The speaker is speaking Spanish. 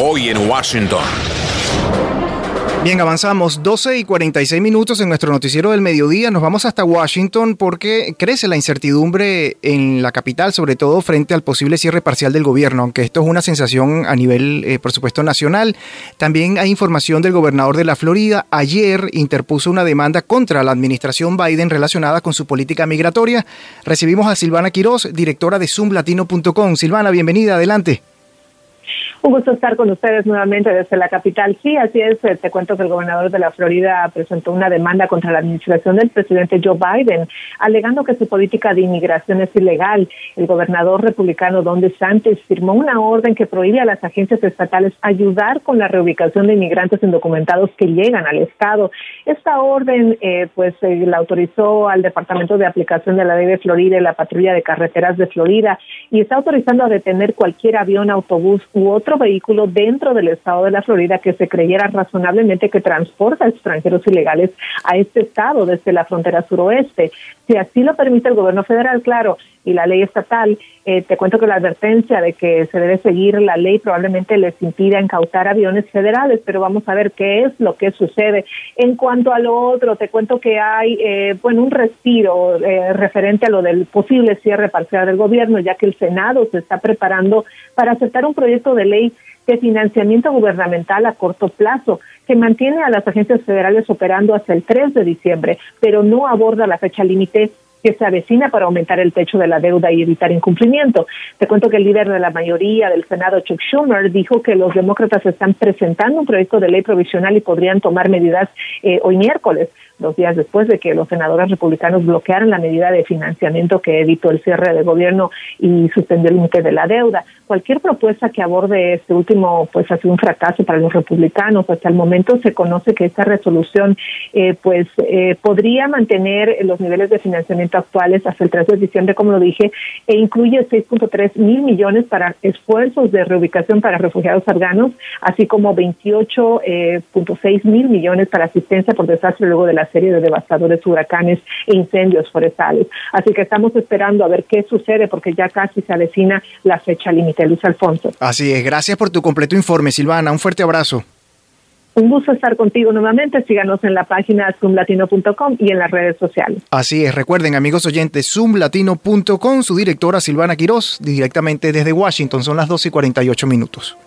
hoy en Washington. Bien, avanzamos 12 y 46 minutos en nuestro noticiero del mediodía. Nos vamos hasta Washington porque crece la incertidumbre en la capital, sobre todo frente al posible cierre parcial del gobierno, aunque esto es una sensación a nivel, eh, por supuesto, nacional. También hay información del gobernador de la Florida. Ayer interpuso una demanda contra la administración Biden relacionada con su política migratoria. Recibimos a Silvana Quiroz, directora de zoomlatino.com. Silvana, bienvenida, adelante. Un gusto estar con ustedes nuevamente desde la capital. Sí, así es. Eh, te cuento que el gobernador de la Florida presentó una demanda contra la administración del presidente Joe Biden, alegando que su política de inmigración es ilegal. El gobernador republicano Don DeSantis firmó una orden que prohíbe a las agencias estatales ayudar con la reubicación de inmigrantes indocumentados que llegan al estado. Esta orden, eh, pues, eh, la autorizó al Departamento de Aplicación de la Ley de Florida y la Patrulla de Carreteras de Florida y está autorizando a detener cualquier avión, autobús u otro vehículo dentro del estado de la Florida que se creyera razonablemente que transporta extranjeros ilegales a este estado desde la frontera suroeste. Si así lo permite el gobierno federal, claro, y la ley estatal, eh, te cuento que la advertencia de que se debe seguir la ley probablemente les impida incautar aviones federales, pero vamos a ver qué es lo que sucede. En cuanto a lo otro, te cuento que hay, eh, bueno, un respiro eh, referente a lo del posible cierre parcial del gobierno, ya que el Senado se está preparando para aceptar un proyecto de ley de financiamiento gubernamental a corto plazo, que mantiene a las agencias federales operando hasta el 3 de diciembre, pero no aborda la fecha límite que se avecina para aumentar el techo de la deuda y evitar incumplimiento. Te cuento que el líder de la mayoría del Senado, Chuck Schumer, dijo que los demócratas están presentando un proyecto de ley provisional y podrían tomar medidas eh, hoy miércoles dos días después de que los senadores republicanos bloquearan la medida de financiamiento que evitó el cierre del gobierno y suspendió el límite de la deuda. Cualquier propuesta que aborde este último, pues ha sido un fracaso para los republicanos. Hasta el momento se conoce que esta resolución, eh, pues, eh, podría mantener los niveles de financiamiento actuales hasta el 3 de diciembre, como lo dije, e incluye 6.3 mil millones para esfuerzos de reubicación para refugiados afganos, así como 28.6 eh, mil millones para asistencia por desastre luego de la serie de devastadores huracanes e incendios forestales. Así que estamos esperando a ver qué sucede porque ya casi se avecina la fecha límite. Luis Alfonso. Así es. Gracias por tu completo informe, Silvana. Un fuerte abrazo. Un gusto estar contigo nuevamente. Síganos en la página zoomlatino.com y en las redes sociales. Así es. Recuerden, amigos oyentes, zoomlatino.com, su directora Silvana Quiroz, directamente desde Washington. Son las 12 y 48 minutos.